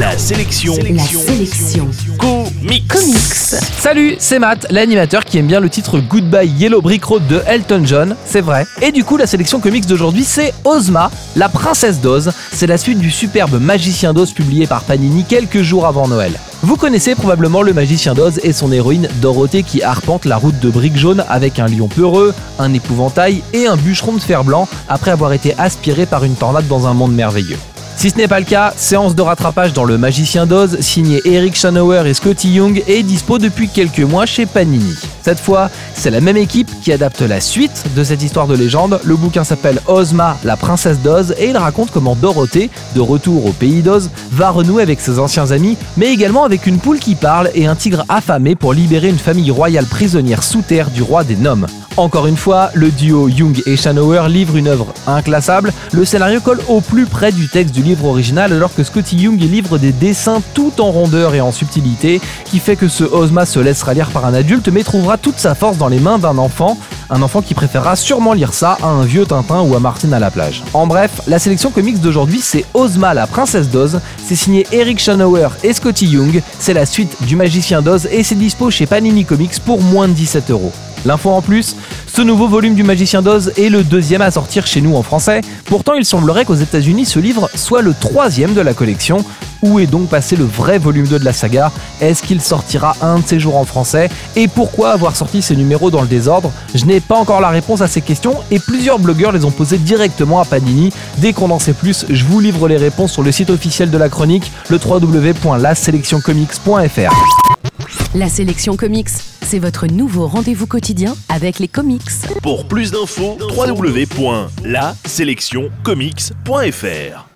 La sélection. La sélection. Comics. Comics. Salut, c'est Matt, l'animateur qui aime bien le titre Goodbye Yellow Brick Road de Elton John, c'est vrai. Et du coup, la sélection comics d'aujourd'hui, c'est Ozma, la princesse d'Oz. C'est la suite du superbe Magicien d'Oz publié par Panini quelques jours avant Noël. Vous connaissez probablement le magicien d'Oz et son héroïne Dorothée qui arpente la route de briques jaunes avec un lion peureux, un épouvantail et un bûcheron de fer blanc après avoir été aspiré par une tornade dans un monde merveilleux. Si ce n'est pas le cas, séance de rattrapage dans Le Magicien d'Oz, signé Eric Schanauer et Scotty Young, est dispo depuis quelques mois chez Panini. Cette fois, c'est la même équipe qui adapte la suite de cette histoire de légende. Le bouquin s'appelle Ozma, la princesse d'Oz, et il raconte comment Dorothée, de retour au pays d'Oz, va renouer avec ses anciens amis, mais également avec une poule qui parle et un tigre affamé pour libérer une famille royale prisonnière sous terre du roi des Noms. Encore une fois, le duo Young et Schanauer livre une œuvre inclassable. Le scénario colle au plus près du texte du livre original alors que Scotty Young livre des dessins tout en rondeur et en subtilité qui fait que ce Ozma se laissera lire par un adulte mais trouvera toute sa force dans les mains d'un enfant, un enfant qui préférera sûrement lire ça à un vieux Tintin ou à Martine à la plage. En bref, la sélection comics d'aujourd'hui c'est Ozma la princesse d'Oz, c'est signé Eric Schanauer et Scotty Young, c'est la suite du magicien d'Oz et c'est dispo chez Panini Comics pour moins de 17 euros. L'info en plus, ce nouveau volume du Magicien d'Oz est le deuxième à sortir chez nous en français. Pourtant, il semblerait qu'aux États-Unis, ce livre soit le troisième de la collection. Où est donc passé le vrai volume 2 de la saga? Est-ce qu'il sortira un de ces jours en français? Et pourquoi avoir sorti ces numéros dans le désordre? Je n'ai pas encore la réponse à ces questions et plusieurs blogueurs les ont posées directement à Panini. Dès qu'on en sait plus, je vous livre les réponses sur le site officiel de la chronique, le www.laselectioncomics.fr. La sélection comics, c'est votre nouveau rendez-vous quotidien avec les comics. Pour plus d'infos, www.laselectioncomics.fr